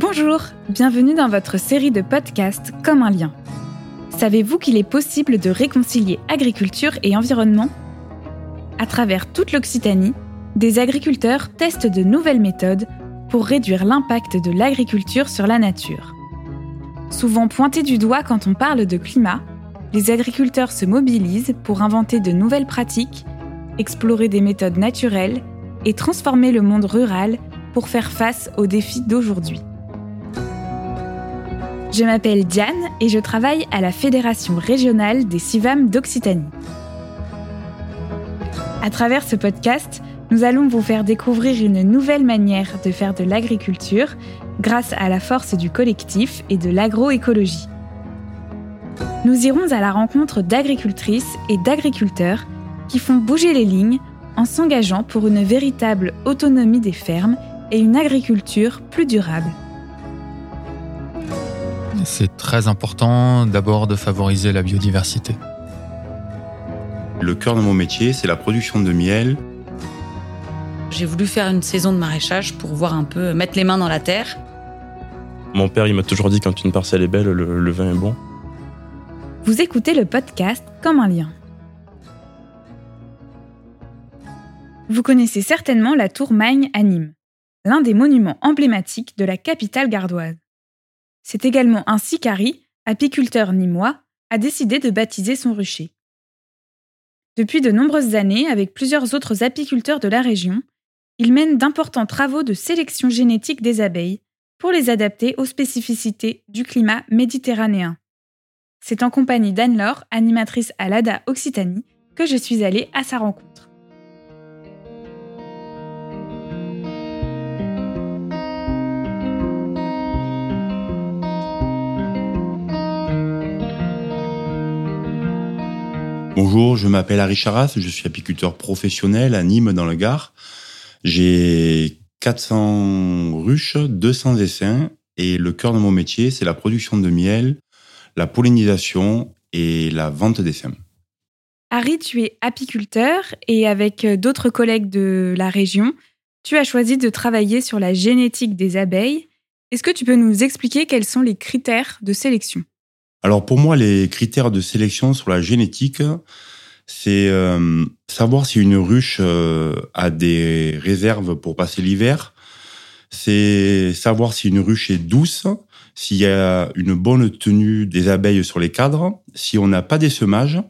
Bonjour, bienvenue dans votre série de podcasts Comme un lien. Savez-vous qu'il est possible de réconcilier agriculture et environnement? À travers toute l'Occitanie, des agriculteurs testent de nouvelles méthodes pour réduire l'impact de l'agriculture sur la nature. Souvent pointés du doigt quand on parle de climat, les agriculteurs se mobilisent pour inventer de nouvelles pratiques, explorer des méthodes naturelles et transformer le monde rural pour faire face aux défis d'aujourd'hui. Je m'appelle Diane et je travaille à la Fédération régionale des CIVAM d'Occitanie. À travers ce podcast, nous allons vous faire découvrir une nouvelle manière de faire de l'agriculture grâce à la force du collectif et de l'agroécologie. Nous irons à la rencontre d'agricultrices et d'agriculteurs qui font bouger les lignes en s'engageant pour une véritable autonomie des fermes et une agriculture plus durable. C'est très important d'abord de favoriser la biodiversité. Le cœur de mon métier, c'est la production de miel. J'ai voulu faire une saison de maraîchage pour voir un peu mettre les mains dans la terre. Mon père, il m'a toujours dit quand une parcelle est belle, le, le vin est bon. Vous écoutez le podcast Comme un lien. Vous connaissez certainement la tour Magne à Nîmes, l'un des monuments emblématiques de la capitale gardoise. C'est également ainsi qu'Harry, apiculteur nîmois, a décidé de baptiser son rucher. Depuis de nombreuses années, avec plusieurs autres apiculteurs de la région, il mène d'importants travaux de sélection génétique des abeilles pour les adapter aux spécificités du climat méditerranéen. C'est en compagnie d'Anne-Laure, animatrice à l'ADA Occitanie, que je suis allée à sa rencontre. Bonjour, je m'appelle Harry Charas, je suis apiculteur professionnel à Nîmes dans le Gard. J'ai 400 ruches, 200 essaims et le cœur de mon métier, c'est la production de miel, la pollinisation et la vente d'essaims. Harry, tu es apiculteur et avec d'autres collègues de la région, tu as choisi de travailler sur la génétique des abeilles. Est-ce que tu peux nous expliquer quels sont les critères de sélection? Alors pour moi, les critères de sélection sur la génétique, c'est euh, savoir si une ruche euh, a des réserves pour passer l'hiver, c'est savoir si une ruche est douce, s'il y a une bonne tenue des abeilles sur les cadres, si on n'a pas des semages,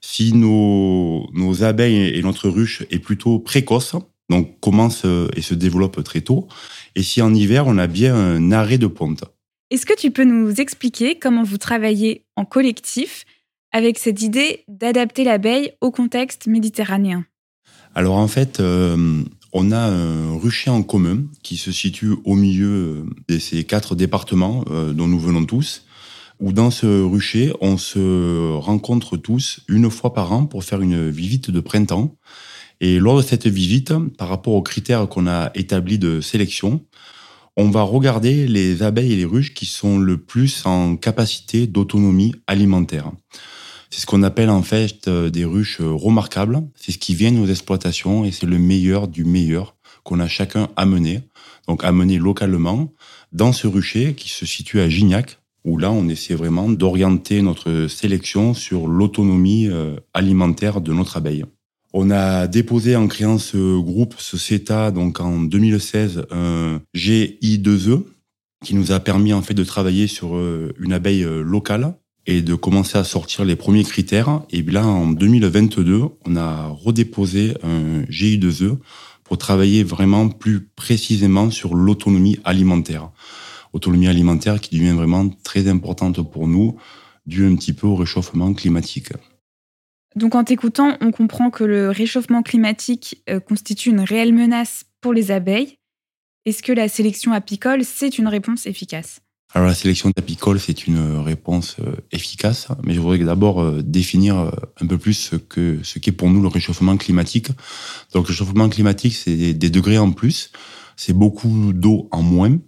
si nos, nos abeilles et notre ruche est plutôt précoce, donc commence et se développe très tôt, et si en hiver on a bien un arrêt de ponte. Est-ce que tu peux nous expliquer comment vous travaillez en collectif avec cette idée d'adapter l'abeille au contexte méditerranéen? Alors en fait, euh, on a un rucher en commun qui se situe au milieu de ces quatre départements euh, dont nous venons tous, où dans ce rucher, on se rencontre tous une fois par an pour faire une visite de printemps. Et lors de cette visite, par rapport aux critères qu'on a établis de sélection, on va regarder les abeilles et les ruches qui sont le plus en capacité d'autonomie alimentaire. C'est ce qu'on appelle en fait euh, des ruches remarquables. C'est ce qui vient aux exploitations et c'est le meilleur du meilleur qu'on a chacun amené, donc amené localement dans ce rucher qui se situe à Gignac, où là on essaie vraiment d'orienter notre sélection sur l'autonomie euh, alimentaire de notre abeille. On a déposé en créant ce groupe, ce CETA, donc en 2016, un GI2E qui nous a permis en fait de travailler sur euh, une abeille euh, locale et de commencer à sortir les premiers critères. Et là, en 2022, on a redéposé un GI2E pour travailler vraiment plus précisément sur l'autonomie alimentaire. Autonomie alimentaire qui devient vraiment très importante pour nous, due un petit peu au réchauffement climatique. Donc en t'écoutant, on comprend que le réchauffement climatique euh, constitue une réelle menace pour les abeilles. Est-ce que la sélection apicole, c'est une réponse efficace? Alors la sélection apicole, c'est une réponse euh, efficace, mais je voudrais d'abord euh, définir un peu plus ce que ce qu'est pour nous le réchauffement climatique. Donc le réchauffement climatique, c'est des degrés en plus, c'est beaucoup d'eau en moins.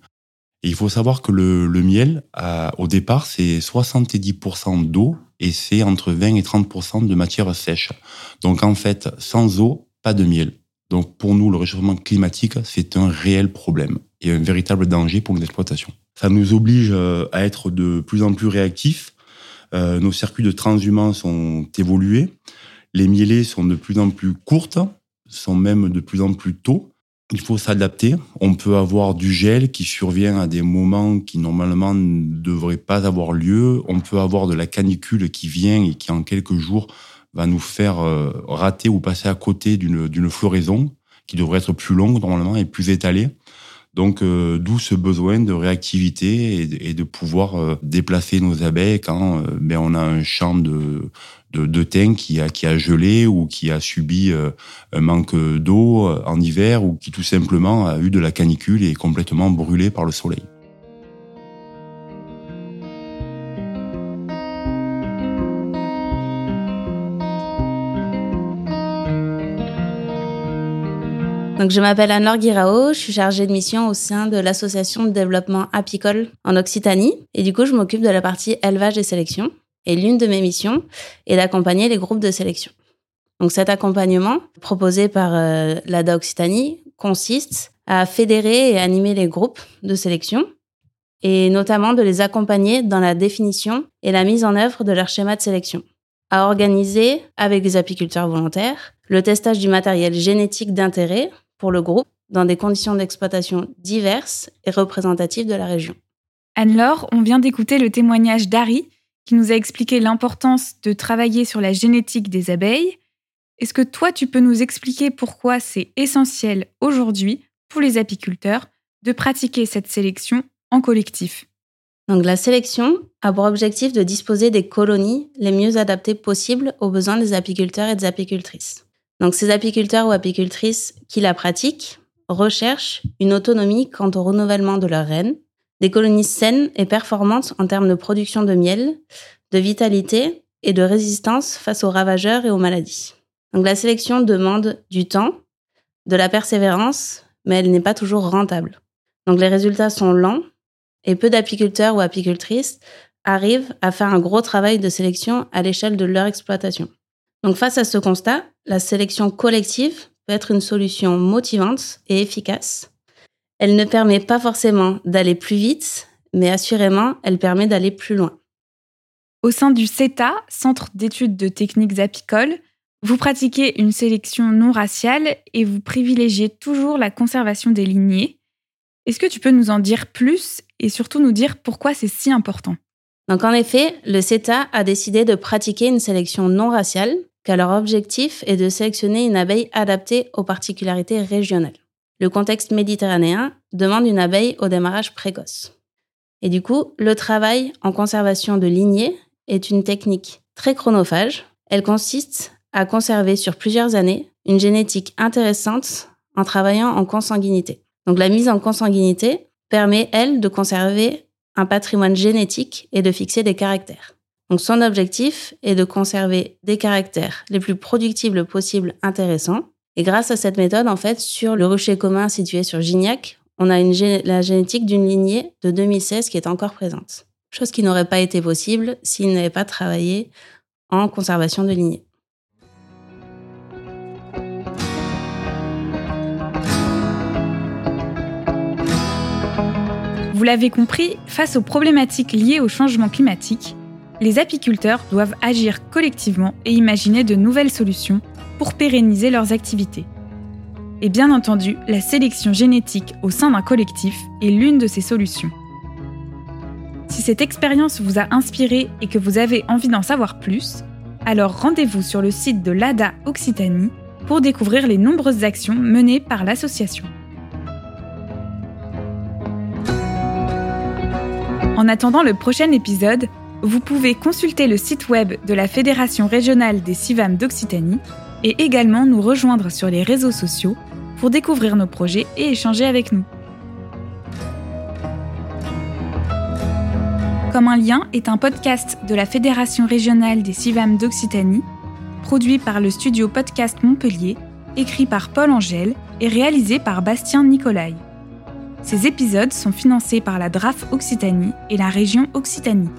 Et il faut savoir que le, miel, au départ, c'est 70% d'eau et c'est entre 20 et 30 de matière sèche. Donc en fait, sans eau, pas de miel. Donc pour nous, le réchauffement climatique, c'est un réel problème. et un véritable danger pour l'exploitation. Ça nous oblige euh, à être de plus en plus réactifs. Euh, nos circuits de transhumance ont évolué. Les mielées sont de plus en plus courtes, sont même de plus en plus tôt. Il faut s'adapter. On peut avoir du gel qui survient à des moments qui normalement ne devraient pas avoir lieu. On peut avoir de la canicule qui vient et qui en quelques jours va nous faire euh, rater ou passer à côté d'une floraison qui devrait être plus longue normalement et plus étalée. Donc, euh, d'où ce besoin de réactivité et, de pouvoir euh, déplacer nos abeilles quand ben, on a un champ de, de, de thym qui a, qui a gelé ou qui a subi un manque d'eau en hiver ou qui tout simplement a eu de la canicule et est complètement brûlé par le soleil. Donc, je m'appelle Anne-Laure Guirao, je suis chargée de mission au sein de l'association de développement apicole en Occitanie. Et du coup, je m'occupe de la partie élevage et sélection. Et l'une de mes missions est d'accompagner les groupes de sélection. Donc, cet accompagnement proposé par euh, l'ADA Occitanie consiste à fédérer et animer les groupes de sélection et notamment de les accompagner dans la définition et la mise en œuvre de leur schéma de sélection, à organiser avec des apiculteurs volontaires le testage du matériel génétique d'intérêt pour le groupe dans des conditions d'exploitation diverses et représentatives de la région. Anne-Laure, on vient d'écouter le témoignage d'Harry qui nous a expliqué l'importance de travailler sur la génétique des abeilles. Est-ce que toi, tu peux nous expliquer pourquoi c'est essentiel aujourd'hui pour les apiculteurs de pratiquer cette sélection en collectif? Donc la sélection a pour objectif de disposer des colonies les mieux adaptées possibles aux besoins des apiculteurs et des apicultrices. Donc ces apiculteurs ou apicultrices qui la pratiquent recherchent une autonomie quant au renouvellement de leurs reines, des colonies saines et performantes en termes de production de miel, de vitalité et de résistance face aux ravageurs et aux maladies. Donc la sélection demande du temps, de la persévérance, mais elle n'est pas toujours rentable. Donc les résultats sont lents et peu d'apiculteurs ou apicultrices arrivent à faire un gros travail de sélection à l'échelle de leur exploitation. Donc face à ce constat, la sélection collective peut être une solution motivante et efficace. Elle ne permet pas forcément d'aller plus vite, mais assurément, elle permet d'aller plus loin. Au sein du CETA, Centre d'études de techniques apicoles, vous pratiquez une sélection non raciale et vous privilégiez toujours la conservation des lignées. Est-ce que tu peux nous en dire plus et surtout nous dire pourquoi c'est si important? Donc en effet, le CETA a décidé de pratiquer une sélection non raciale car leur objectif est de sélectionner une abeille adaptée aux particularités régionales. Le contexte méditerranéen demande une abeille au démarrage précoce. Et du coup, le travail en conservation de lignées est une technique très chronophage. Elle consiste à conserver sur plusieurs années une génétique intéressante en travaillant en consanguinité. Donc la mise en consanguinité permet, elle, de conserver un patrimoine génétique et de fixer des caractères. Son objectif est de conserver des caractères les plus productibles possibles intéressants. Et grâce à cette méthode, en fait, sur le rucher commun situé sur Gignac, on a la génétique d'une lignée de 2016 qui est encore présente. Chose qui n'aurait pas été possible s'il n'avait pas travaillé en conservation de lignées. Vous l'avez compris, face aux problématiques liées au changement climatique, les apiculteurs doivent agir collectivement et imaginer de nouvelles solutions pour pérenniser leurs activités. Et bien entendu, la sélection génétique au sein d'un collectif est l'une de ces solutions. Si cette expérience vous a inspiré et que vous avez envie d'en savoir plus, alors rendez-vous sur le site de l'ADA Occitanie pour découvrir les nombreuses actions menées par l'association. En attendant le prochain épisode, vous pouvez consulter le site web de la Fédération régionale des CIVAM d'Occitanie et également nous rejoindre sur les réseaux sociaux pour découvrir nos projets et échanger avec nous. Comme un lien est un podcast de la Fédération régionale des CIVAM d'Occitanie, produit par le studio Podcast Montpellier, écrit par Paul Angèle et réalisé par Bastien Nicolai. Ces épisodes sont financés par la DRAF Occitanie et la région Occitanie.